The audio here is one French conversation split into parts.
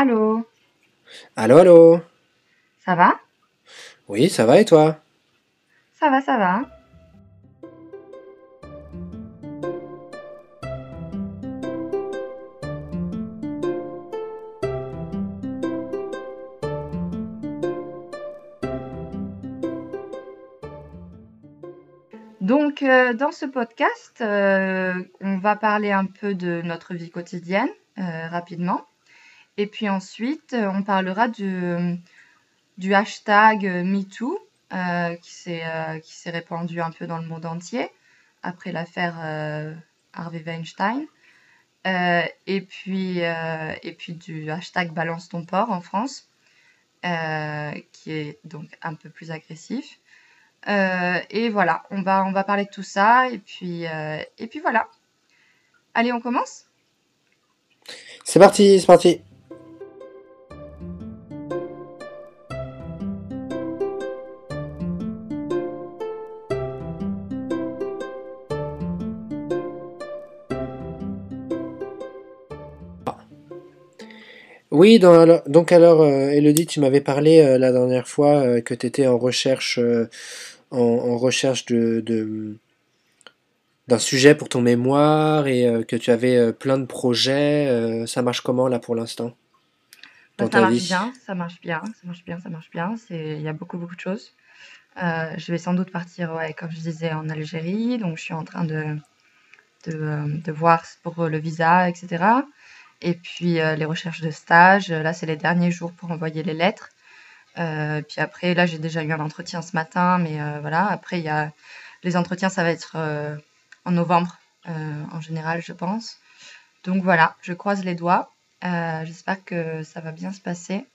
Allô, Allô, allô? ça va? Oui, ça va et toi? Ça va, ça va. Donc, euh, dans ce podcast, euh, on va parler un peu de notre vie quotidienne, euh, rapidement. Et puis ensuite, euh, on parlera du, hashtag MeToo, euh, qui s'est euh, qui s'est répandu un peu dans le monde entier après l'affaire euh, Harvey Weinstein. Et puis, et puis du hashtag Balance ton porc en France, qui est donc un peu plus agressif. Et voilà, on va, on va parler de tout ça. Et puis, et puis voilà. Allez, on commence? C'est parti, c'est parti. Oui, dans- donc alors, euh, Elodie, tu m'avais parlé euh, la dernière fois euh, que tu étais en recherche, euh, en, en recherche de, d'un sujet pour ton mémoire et que tu avais plein de projets. ça marche comment là pour l'instant? Bah, ça marche bien, ça marche bien, ça marche bien, ça marche bien. Il y a beaucoup, beaucoup de choses. Je vais sans doute partir, ouais, comme je disais, en Algérie. Donc, je suis en train de, de, de voir pour le visa, etc. Et puis, euh, les recherches de stage. Là, c'est les derniers jours pour envoyer les lettres. Euh, puis après, là, j'ai déjà eu un entretien ce matin, mais euh, voilà. Après, il y a les entretiens, ça va être euh, en novembre, euh, en général, je pense. Donc voilà, je croise les doigts. Euh, j'espère que ça va bien se passer.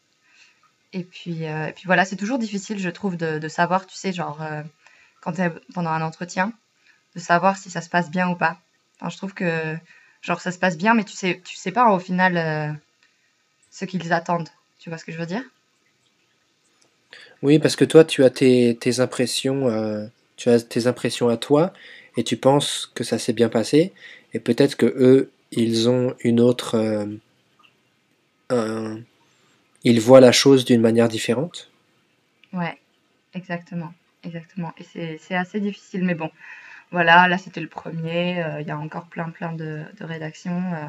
Et puis, euh, et puis voilà, c'est toujours difficile, je trouve, de, savoir, tu sais, genre, euh, quand pendant un entretien, de savoir si ça se passe bien ou pas. Je trouve que, genre, ça se passe bien, mais tu sais, tu sais pas au final euh, ce qu'ils attendent. Tu vois ce que je veux dire? Oui, parce que toi, tu as tes, tes impressions, euh, tu as tes impressions à toi, et tu penses que ça s'est bien passé, et peut-être que eux, ils ont une autre, euh, un- ils voient la chose d'une manière différente? Ouais, exactement, exactement. Et c'est, c'est assez difficile, mais bon, voilà, là, c'était le premier. euh, Il y a encore plein, plein de, rédactions. euh,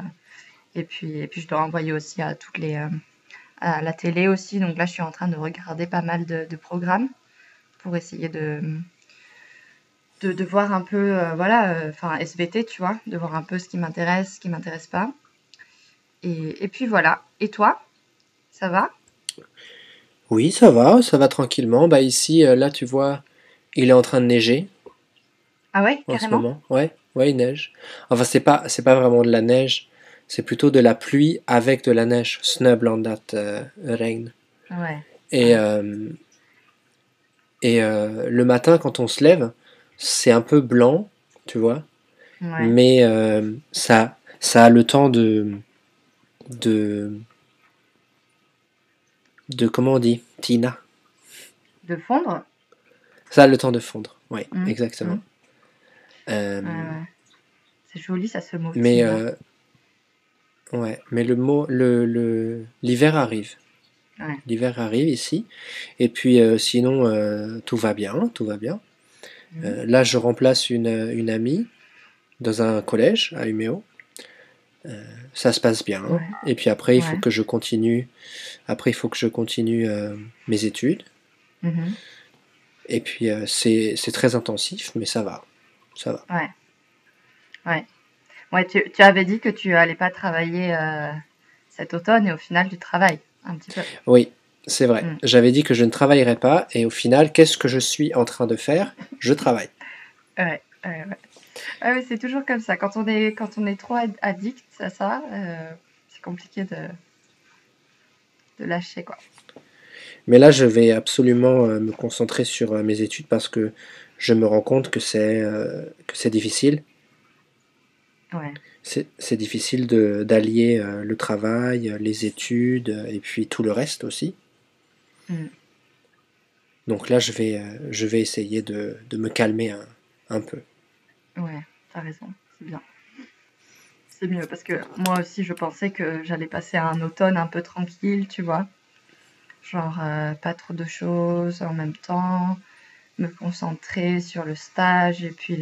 et puis, je dois envoyer aussi à toutes les, euh, la télé aussi. Donc là, je suis en train de regarder pas mal de, programmes pour essayer de, voir un peu, voilà, enfin, SVT, tu vois, de voir un peu ce qui m'intéresse, ce qui m'intéresse pas. Et, puis voilà. Et toi, ça va? Oui, ça va, ça va tranquillement. Bah ici, là, tu vois, il est en train de neiger Ah ouais, en ce moment. Ouais, ouais, il neige. Enfin, c'est pas, c'est pas vraiment de la neige, c'est plutôt de la pluie avec de la neige. Snöblandat euh, regn. Ouais, Et, euh, et euh, le matin, quand on se lève, c'est un peu blanc, tu vois, ouais. mais euh, ça, ça a le temps de, de, de comment on dit, Tina? De fondre? Ça a le temps de fondre. Oui, Mmh, exactement. mmh. Euh. C'est joli, ça, ce mot mais euh, ouais, mais le mot, le, le, l'hiver arrive. Ouais. L'hiver arrive ici, et puis euh, sinon tout va bien, tout va bien. Euh, là, je remplace une, une amie dans un collège à Umeå. Ça se passe bien. Ouais, Et puis après, il faut ouais. que je continue. Après, il faut que je continue mes études. Mhm. Et puis c'est très intensif, mais ça va, ça va. Ouais, ouais. Ouais, tu, tu avais dit que tu allais pas travailler euh, cet automne et au final, tu travailles un petit peu. Oui, c'est vrai. Mm. J'avais dit que je ne travaillerais pas, et au final, qu'est-ce que je suis en train de faire? Je travaille. Ouais, ouais, ouais. Ouais, ouais, c'est toujours comme ça. Quand on est, quand on est trop ad- addict à ça, euh, c'est compliqué de, de lâcher, quoi. Mais là, je vais absolument euh, me concentrer sur mes études parce que je me rends compte que c'est euh, que c'est difficile. Ouais, C'est difficile de d'allier euh, le travail, euh, les études euh, et puis tout le reste aussi. Mm. Donc là, je vais, euh, je vais essayer de, de me calmer un, un peu. ouais, t'as raison, c'est bien. c'est mieux parce que moi aussi je pensais que j'allais passer un automne un peu tranquille, tu vois. Genre pas trop de choses en même temps, me concentrer sur le stage et puis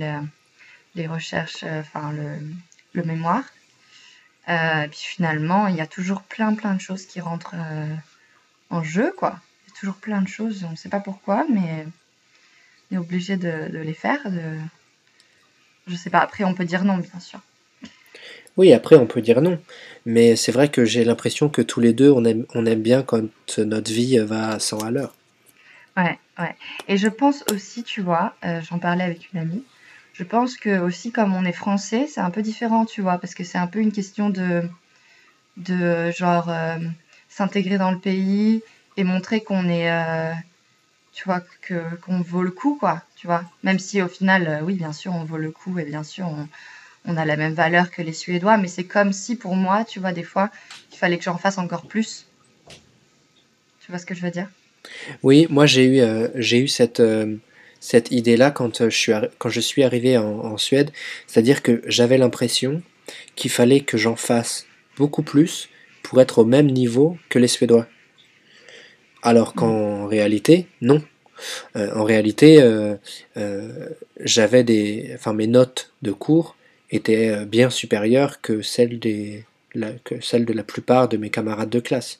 les recherches, euh, enfin le, mémoire. Euh, et puis finalement, il y a toujours plein plein de choses qui rentrent en jeu, quoi. Il y a toujours plein de choses, on ne sait pas pourquoi, mais on est obligé de, de les faire. De... Je sais pas, après on peut dire non, bien sûr. Oui, après on peut dire non, mais c'est vrai que j'ai l'impression que tous les deux on aime, on aime bien quand notre vie va à 100 à l'heure. Ouais, ouais. Et je pense aussi, tu vois, euh, j'en parlais avec une amie, je pense que aussi comme on est français, c'est un peu différent, tu vois, parce que c'est un peu une question de, de genre euh, s'intégrer dans le pays et montrer qu'on est, euh, tu vois, que qu'on vaut le coup, quoi, tu vois. Même si au final, oui, bien sûr, on vaut le coup et bien sûr, on, on a la même valeur que les Suédois, mais c'est comme si pour moi, tu vois, des fois, il fallait que j'en fasse encore plus. Tu vois ce que je veux dire? Oui, moi j'ai eu, euh, j'ai eu cette, euh, cette idée-là quand, euh, je suis quand je suis arrivé en, en Suède, c'est-à-dire que j'avais l'impression qu'il fallait que j'en fasse beaucoup plus pour être au même niveau que les Suédois. Alors qu'en réalité, non. en réalité, j'avais des, enfin mes notes de cours était euh, bien supérieure que celle, des, la, que celle de la plupart de mes camarades de classe.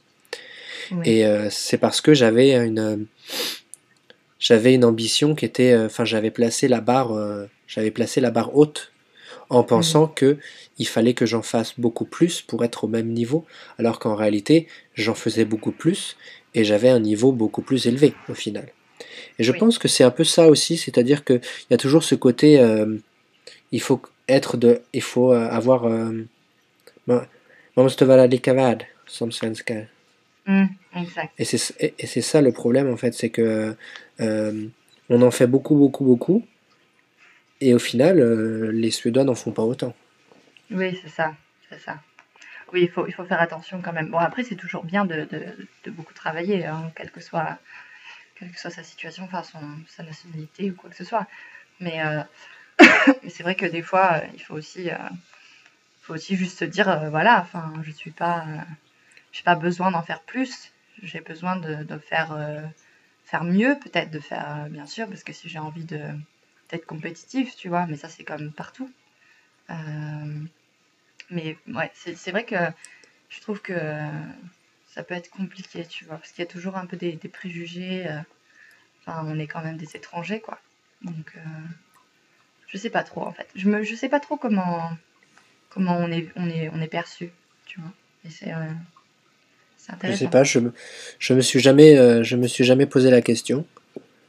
Et euh, c'est parce que j'avais une, j'avais une ambition qui était, euh, enfin j'avais placé la barre, j'avais placé la barre haute en pensant que il fallait que j'en fasse beaucoup plus pour être au même niveau, alors qu'en réalité j'en faisais beaucoup plus et j'avais un niveau beaucoup plus élevé au final. Et je pense que c'est un peu ça aussi, c'est-à-dire qu'il y a toujours ce côté, il faut être de, il faut euh, avoir, euh, som. Mm, exact. Et c'est, et ça le problème en fait, c'est que euh, on en fait beaucoup, beaucoup, beaucoup, et au final, euh, les Suédois n'en font pas autant. Oui, c'est ça, c'est ça. Oui, il faut, il faut faire attention quand même. Bon, après, c'est toujours bien de, de, de beaucoup travailler, hein, quelle, que soit, quelle que soit sa situation, enfin, son, sa nationalité ou quoi que ce soit. Mais euh, mais c'est vrai que des fois, il faut aussi, faut aussi juste se dire, voilà, enfin, je suis pas, j'ai pas besoin d'en faire plus. J'ai besoin de, faire, faire mieux, peut-être de faire, bien sûr, parce que si j'ai envie de d'être compétitif, tu vois, mais ça c'est comme partout. mais ouais, c'est vrai que je trouve que ça peut être compliqué, tu vois, parce qu'il y a toujours un peu des, des préjugés. Enfin, on est quand même des étrangers, quoi. Donc, je sais pas trop en fait. Je me, je sais pas trop comment, comment on est, on est, on est perçu, tu vois. Et c'est, euh. Je sais pas, je me, je me suis jamais, euh, je me suis jamais posé la question.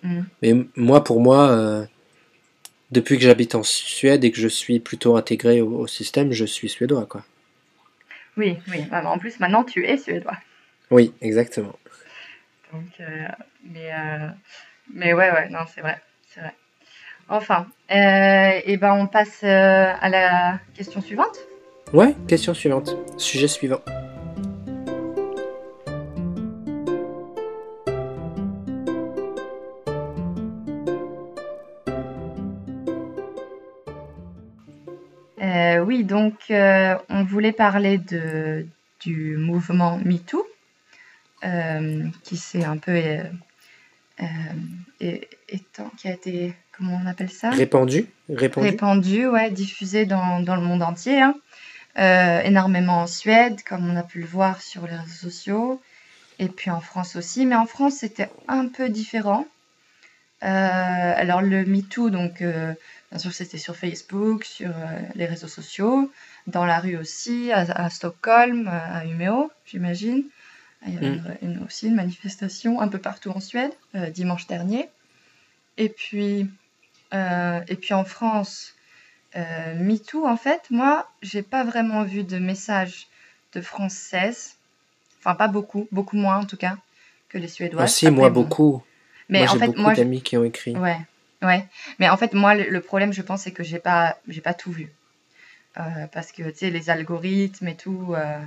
Mmh. Mais moi, pour moi, euh, depuis que j'habite en Suède et que je suis plutôt intégré au, au système, je suis suédois, quoi. Oui, oui. Bah, en plus, maintenant, tu es suédois. Oui, exactement. Donc, euh, mais, mais ouais, ouais, non, c'est vrai, c'est vrai. Enfin, et ben on passe à la question suivante. Ouais, question suivante. Sujet suivant. Donc euh, on voulait parler de, du mouvement MeToo, euh, qui s'est un peu euh, étant, qui a été, comment on appelle ça? Répandu Répandu Répandu, ouais, diffusé dans, dans le monde entier, hein. Euh, énormément en Suède, comme on a pu le voir sur les réseaux sociaux, et puis en France aussi. Mais en France, c'était un peu différent. Euh, alors le MeToo, donc euh, bien sûr c'était sur Facebook, sur euh, les réseaux sociaux, dans la rue aussi, à, à Stockholm, euh, à Umeå, j'imagine. Il y avait Mm. une- une- aussi une manifestation un peu partout en Suède, euh, dimanche dernier. Et puis, euh, et puis en France, MeToo, en fait, moi, j'ai pas vraiment vu de message de françaises, enfin pas beaucoup, beaucoup moins en tout cas que les Ah Suédoises. si, Après, moi bon. beaucoup. Mais moi en fait, beaucoup moi, d'amis qui ont écrit. Ouais, ouais. Mais en fait, moi, le, le problème, je pense, c'est que j'ai pas, j'ai pas tout vu. Euh, parce que, tu sais, les algorithmes et tout, euh,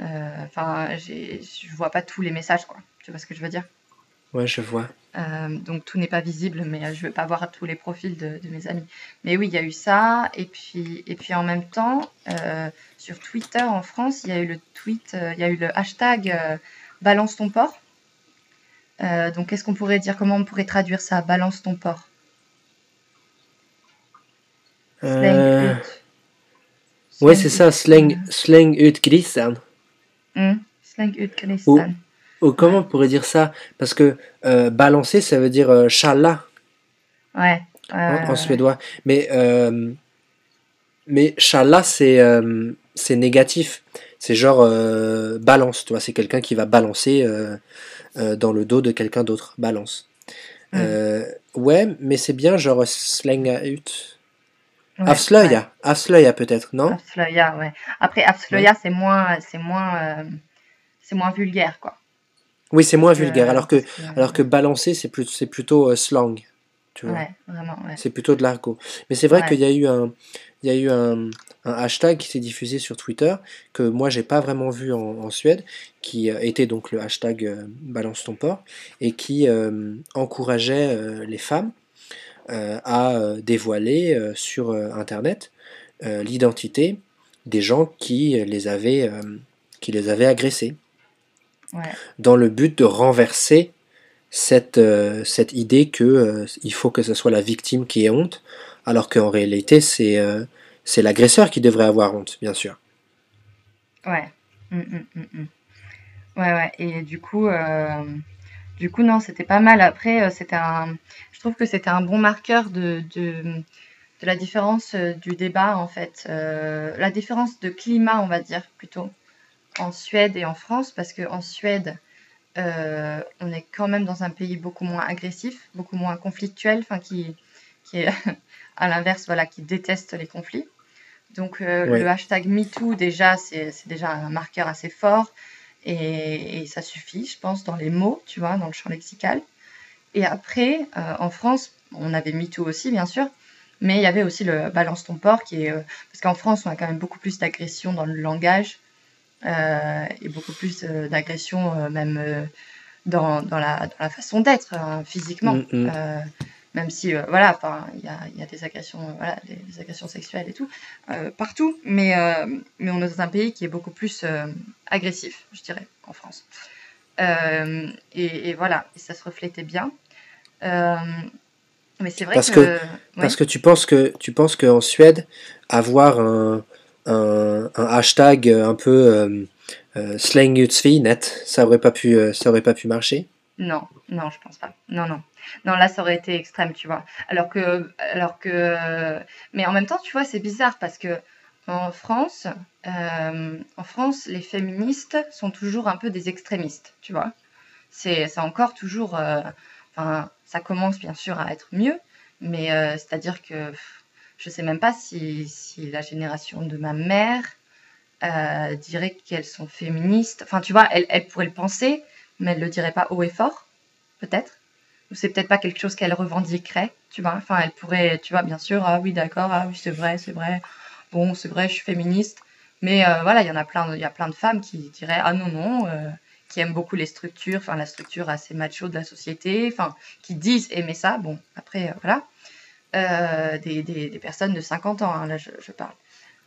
euh, enfin, j'ai, je vois pas tous les messages, quoi. Tu vois ce que je veux dire? Ouais, je vois. Euh, donc tout n'est pas visible, mais euh, je ne vais pas voir tous les profils de, de, mes amis. Mais oui, il y a eu ça. Et puis, et puis en même temps, euh, sur Twitter en France, il y a eu le tweet, euh, il y a eu le hashtag euh, balance ton porc. Euh, donc qu'est-ce qu'on pourrait dire? Comment on pourrait traduire ça? Balance ton porc. Euh, Slang ut. Ouais, c'est ça, slang, slang ut grisen. Hmm, Slang ut Ou, ou comment on pourrait dire ça? Parce que euh, balancer, ça veut dire euh, challa Ouais. Ouais, en, suédois. Mais, euh, mais challa, c'est négatif. C'est genre balance, tu vois. C'est quelqu'un qui va balancer euh, euh, dans le dos de quelqu'un d'autre. Balance. Hmm. Euh, ouais, mais c'est bien genre slänga ut. Ouais, ouais. Avslöja. Avslöja peut-être, non? Avslöja, ouais. Après, Ouais. Avslöja, c'est moins, c'est moins, euh, c'est moins vulgaire, quoi. Oui, c'est moins vulgaire. Alors que, alors que balancer, c'est plus, c'est plutôt euh, slang. Tu vois. ouais, vraiment, ouais. C'est plutôt de l'argot. Mais c'est vrai Ouais. qu'il y a eu un, il y a eu un, un hashtag qui s'est diffusé sur Twitter que moi j'ai pas vraiment vu en, en Suède, qui euh, était donc le hashtag euh, balance ton porc et qui euh, encourageait euh, les femmes à dévoiler sur Internet l'identité des gens qui les avaient, qui les avaient agressés, Ouais. dans le but de renverser cette, euh, cette idée que euh, il faut que ce soit la victime qui ait honte, alors qu'en réalité c'est euh, l'agresseur qui devrait avoir honte, bien sûr. Ouais. Mm, mm, mm. Ouais, ouais. Et du coup, du coup, non, c'était pas mal. Après, un, je trouve que c'était un bon marqueur de, de, de la différence du débat, en fait. La différence de climat, on va dire, plutôt, en Suède et en France, parce qu'en Suède, euh, on est quand même dans un pays beaucoup moins agressif, beaucoup moins conflictuel, enfin, qui, qui est, à l'inverse, voilà, qui déteste les conflits. Donc euh, Ouais. le hashtag MeToo, déjà, c'est déjà un marqueur assez fort et, et ça suffit, je pense, dans les mots, tu vois, dans le champ lexical. Et après, euh, en France, on avait MeToo aussi, bien sûr, mais il y avait aussi le balance ton porc qui est... parce qu'en France, on a quand même beaucoup plus d'agression dans le langage et beaucoup plus euh, d'agression euh, même euh, dans, dans, la, dans la façon d'être, hein, physiquement. Mm, mm. Euh, même si, euh, voilà, il y a, y a des agressions, euh, voilà, des, des agressions sexuelles et tout, euh, partout, mais, euh, mais on est dans un pays qui est beaucoup plus euh, agressif, je dirais, en France. Euh, et, et voilà, et ça se reflétait bien. Euh, mais c'est vrai Parce que... que- Parce que tu penses que tu penses qu'en Suède, avoir un, un, hashtag un peu euh, euh, slang svinet, ça aurait pas pu euh, ça aurait pas pu marcher. Non, non, je pense pas. Non, non. Non, là, ça aurait été extrême, tu vois. Alors que, alors que, mais en même temps, tu vois, c'est bizarre parce que en France, euh, en France, les féministes sont toujours un peu des extrémistes, tu vois. C'est, encore toujours, enfin, ça commence bien sûr à être mieux, mais c'est-à-dire que je sais même pas si, la génération de ma mère euh, dirait qu'elles sont féministes. Enfin, tu vois, elle, pourrait le penser, mais elle le dirait pas haut et fort, peut-être. Ou c'est peut-être pas quelque chose qu'elle revendiquerait, tu vois. Enfin, elle pourrait, tu vois, bien sûr, ah oui, d'accord, ah oui, c'est vrai, c'est vrai. Bon, c'est vrai, je suis féministe. Mais euh, voilà, il y en a plein, il y a plein de femmes qui diraient, ah non, non, euh, qui aiment beaucoup les structures, enfin, la structure assez macho de la société, enfin, qui disent aimer ça. Bon, après, voilà. Euh, des, personnes de 50 ans, hein, là, je, parle.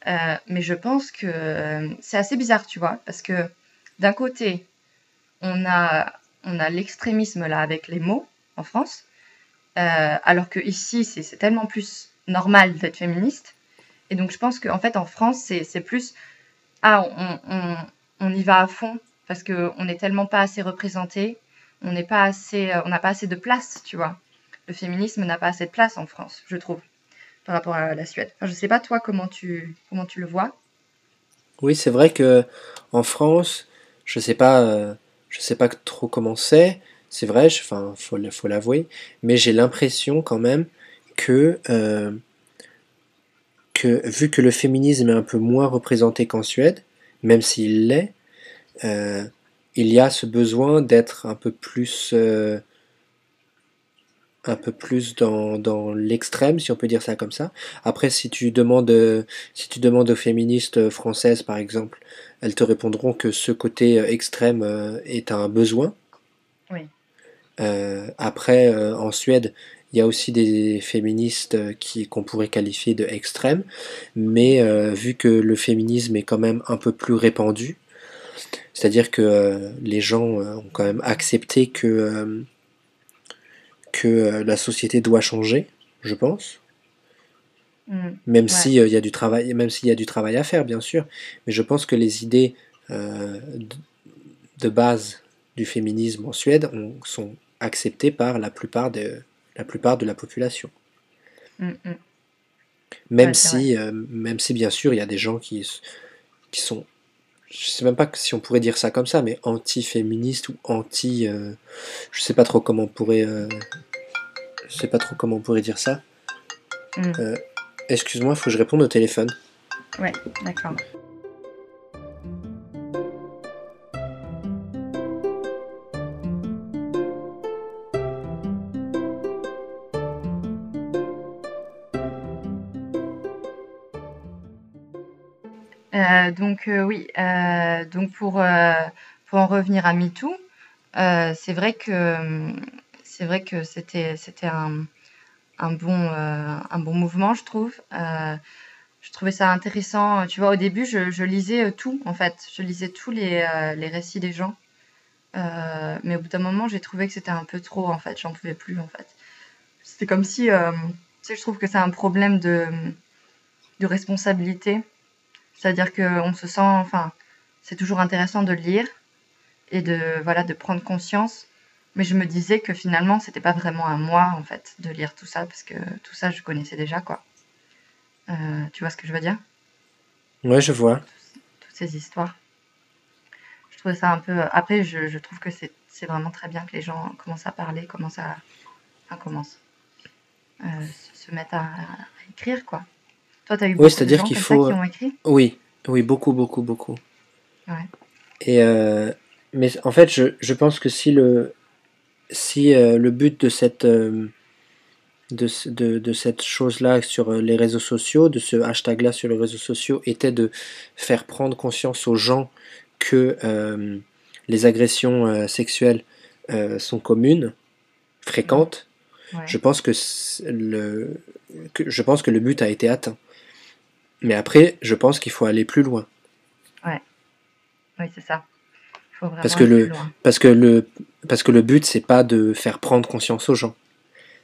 Euh, mais je pense que euh, c'est assez bizarre, tu vois, parce que d'un côté, on a, on a l'extrémisme là avec les mots en France, alors que ici, c'est tellement plus normal d'être féministe. Et donc, je pense qu'en fait, en France, c'est plus ah, on, on, y va à fond parce qu'on n'est tellement pas assez représenté, on n'est pas assez, on n'a pas assez de place, tu vois. Le féminisme n'a pas assez de place en France, je trouve, par rapport à la Suède. Je sais pas toi comment tu, comment tu le vois? Oui, c'est vrai que en France, je sais pas euh, je sais pas trop comment c'est. C'est vrai, je- enfin faut l'avouer, mais j'ai l'impression quand même que euh, que vu que le féminisme est un peu moins représenté qu'en Suède, même s'il l'est, euh, il y a ce besoin d'être un peu plus un peu plus dans, dans l'extrême, si on peut dire ça comme ça. Après, si tu demandes, euh, si tu demandes aux féministes françaises, par exemple, elles te répondront que ce côté euh, extrême euh, est un besoin. Oui. Euh, après, euh, en Suède, il y a aussi des féministes euh, qui qu'on pourrait qualifier de extrêmes, mais euh, vu que le féminisme est quand même un peu plus répandu, c'est-à-dire que euh, les gens euh, ont quand même accepté que, euh, que euh, la société doit changer, je pense. Mm. Même Ouais. si euh, il y a du travail, même s'il y a du travail à faire, bien sûr. Mais je pense que les idées euh, de, base du féminisme en Suède ont- sont acceptées par la plupart de la plupart de la population. Mm, mm. Même Ouais, si, euh, même si bien sûr, il y a des gens qui sont, je sais même pas si on pourrait dire ça comme ça, mais anti-féministes ou anti, euh, je sais pas trop comment on pourrait, euh, je sais pas trop comment on pourrait dire ça. Mm. Euh, Excuse-moi, faut que je réponde au téléphone. Ouais, d'accord. Euh, donc euh, oui, euh, donc pour, pour en revenir à MeToo, c'est vrai que c'est vrai que c'était c'était un, un bon un bon mouvement, je trouve. Je trouvais ça intéressant. Tu vois, au début, je, je lisais tout, en fait. Je lisais tous les, les récits des gens. Mais au bout d'un moment, j'ai trouvé que c'était un peu trop, en fait. J'en pouvais plus, en fait. C'était comme si, tu sais, je trouve que c'est un problème de, de responsabilité. C'est-à-dire qu'on se sent, enfin, c'est toujours intéressant de lire et de, voilà, de prendre conscience. Mais je me disais que finalement, c'était pas vraiment à moi, en fait, de lire tout ça, parce que tout ça, je connaissais déjà, quoi. Euh, tu vois ce que je veux dire? Ouais, je vois. Toutes ces histoires. Je trouvais ça un peu. Après, je, je trouve que c'est c'est vraiment très bien que les gens commencent à parler, commencent à. Enfin, commencent. Euh, se mettent à, à écrire, quoi. Toi, eu Oui, de c'est-à-dire gens comme faut. ça qui ont écrit? Oui, oui, beaucoup, beaucoup, beaucoup. Ouais. Et euh, mais en fait, je, je pense que si le si euh, le but de cette euh, de, de, de cette chose-là sur les réseaux sociaux, de ce hashtag-là sur les réseaux sociaux, était de faire prendre conscience aux gens que les agressions sexuelles sont communes, fréquentes, Ouais. je pense que, le, que je pense que le but a été atteint. Mais après, je pense qu'il faut aller plus loin. Oui, c'est ça. Il faut vraiment Parce que aller le, plus loin. parce que le, parce que le but, c'est pas de faire prendre conscience aux gens.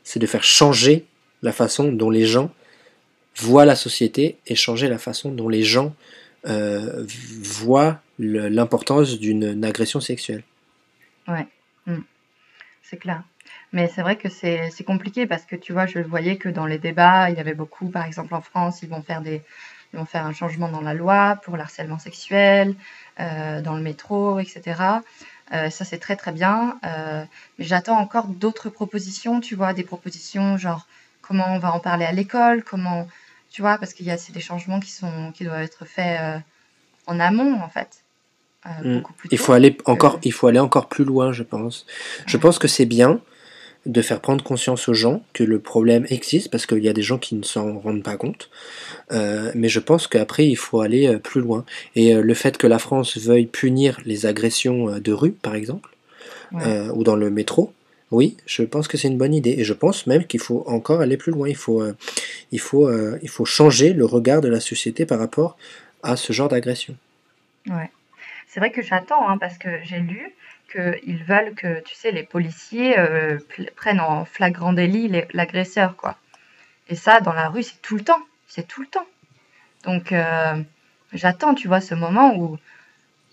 C'est de faire changer la façon dont les gens voient la société et changer la façon dont les gens euh, voient l'importance d'une agression sexuelle. Ouais. Mm. C'est clair. Mais c'est vrai que c'est c'est compliqué parce que tu vois, je voyais que dans les débats, il y avait beaucoup, par exemple en France, ils vont faire des, ils vont faire un changement dans la loi pour l'harcèlement sexuel, euh, dans le métro, etc. Euh, ça, c'est très très bien. Euh, mais j'attends encore d'autres propositions, tu vois, des propositions genre comment on va en parler à l'école, comment, tu vois, parce qu'il y a c'est des changements qui sont, qui doivent être faits en amont en fait, Mm. beaucoup plus Il faut aller que. encore, il faut aller encore plus loin, je pense. Je Ouais. pense que c'est bien de faire prendre conscience aux gens que le problème existe parce qu'il y a des gens qui ne s'en rendent pas compte. Euh, mais je pense qu'après, il faut aller euh, plus loin. Et euh, le fait que la France veuille punir les agressions de rue, par exemple, Ouais. euh, ou dans le métro, oui, je pense que c'est une bonne idée. Et je pense même qu'il faut encore aller plus loin. Il faut, euh, il faut, il faut changer le regard de la société par rapport à ce genre d'agression. Ouais. C'est vrai que j'attends, hein, parce que j'ai lu qu'ils veulent que, tu sais, les policiers euh, prennent en flagrant délit l'agresseur, quoi. Et ça, dans la rue, c'est tout le temps. C'est tout le temps. Donc, euh, j'attends, tu vois, ce moment où,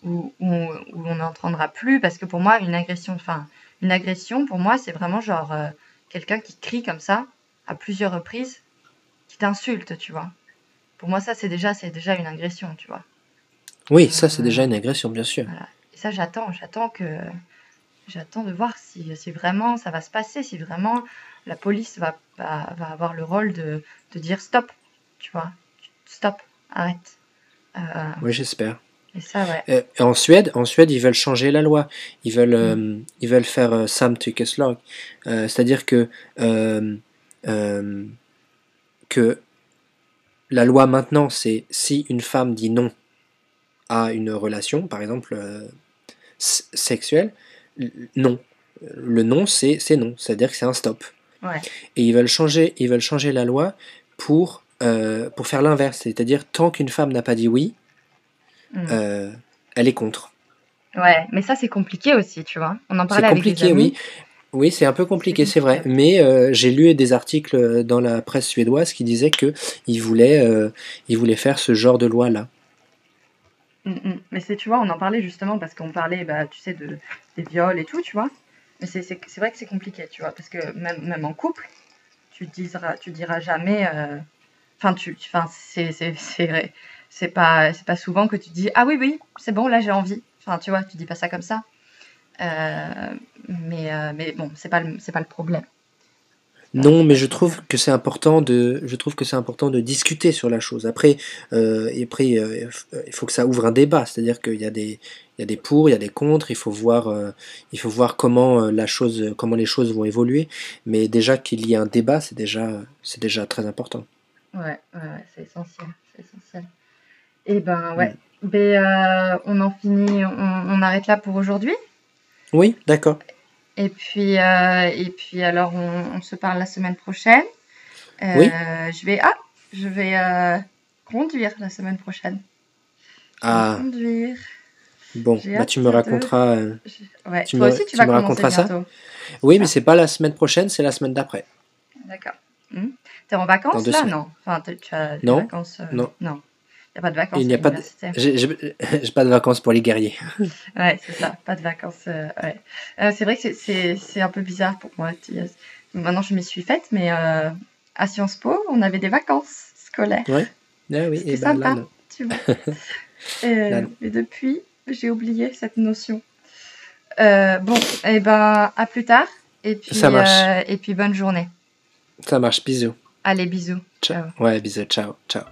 où, où, on n'entendra plus, parce que pour moi, une agression, enfin, une agression, pour moi, c'est vraiment genre euh, quelqu'un qui crie comme ça, à plusieurs reprises, qui t'insulte, tu vois. Pour moi, ça, c'est déjà, déjà une agression, tu vois. Oui, ça c'est déjà une agression, bien sûr. voilà. Et ça, j'attends, j'attends que, j'attends de voir si, si vraiment ça va se passer, si vraiment la police va, va, va avoir le rôle de, de dire stop, tu vois, stop, arrête. Euh, Oui, j'espère. et ça, ouais. Euh, et en Suède, en Suède, ils veulent changer la loi. Ils veulent, Mm. euh, ils veulent faire euh, samtyckeslag. Euh, c'est-à-dire que, que la loi maintenant, c'est si une femme dit non à une relation, par exemple euh, sexuelle, non. le non, c'est c'est non, c'est-à-dire que c'est un stop. Ouais. Et ils veulent changer, ils veulent changer la loi pour, euh, pour faire l'inverse, c'est-à-dire tant qu'une femme n'a pas dit oui, Mm. euh, elle est contre. Ouais, mais ça c'est compliqué aussi, tu vois. On en parlait avec des compliqué, amis. oui. Oui, c'est un peu compliqué, C'est vrai. Mais euh, j'ai lu des articles dans la presse suédoise qui disaient que ils voulaient, euh, ils voulaient faire ce genre de loi-là. Mm, mm. Mais c'est, tu vois, on en parlait justement parce qu'on parlait, bah, tu sais, de, des viols et tout, tu vois. Mais c'est c'est- c'est vrai que c'est compliqué, tu vois, parce que même, même en couple, tu diras, tu diras jamais. euh, Enfin, tu, enfin, c'est c'est- c'est vrai. C'est pas, c'est pas souvent que tu dis ah oui oui c'est bon là j'ai envie. Enfin tu vois tu dis pas ça comme ça. Euh, mais euh, mais bon c'est pas le, c'est pas le problème. Euh, Non, mais je trouve que c'est important de, je trouve que c'est important de discuter sur la chose. Après, euh, et après, euh, il faut que ça ouvre un débat, c'est-à-dire qu'il y a des, il y a des pour, il y a des contre. Il faut voir, euh, il faut voir comment euh, la chose, comment les choses vont évoluer. Mais déjà qu'il y ait un débat, c'est déjà, c'est déjà très important. Ouais, c'est essentiel, c'est essentiel. Et ben ouais, Mm. ben, euh, on en finit, on, on arrête là pour aujourd'hui. Oui, d'accord. Et puis, euh, et puis alors on, on se parle la semaine prochaine. Euh, Oui. je vais, ah, je vais euh, conduire la semaine prochaine. Je vais Ah, conduire. bon, bah tu me de. raconteras. je- Ouais, tu toi me, aussi tu tu vas me ça. Oui, mais c'est pas la semaine prochaine, c'est la semaine d'après. d'accord. Hmm. T'es en vacances là? semaines. Non? Enfin, tu as des Non, vacances? non. non. Il n'y a pas de Il vacances n'y à a pas de, j'ai pas de vacances pour les guerriers. Ouais, c'est ça, pas de vacances. euh, ouais. Euh, c'est vrai que c'est- un peu bizarre pour moi. sais. Maintenant, je m'y suis faite, mais euh, à Sciences Po, on avait des vacances scolaires. Ouais. Ah oui, et ben sympa, tu vois. Euh, et depuis, j'ai oublié cette notion. Euh, bon, et ben, à plus tard. Et puis, Ça marche. euh, et puis bonne journée. Ça marche. Bisous. Allez, bisous. Ciao. Ciao. Ouais, bisous. Ciao. Ciao.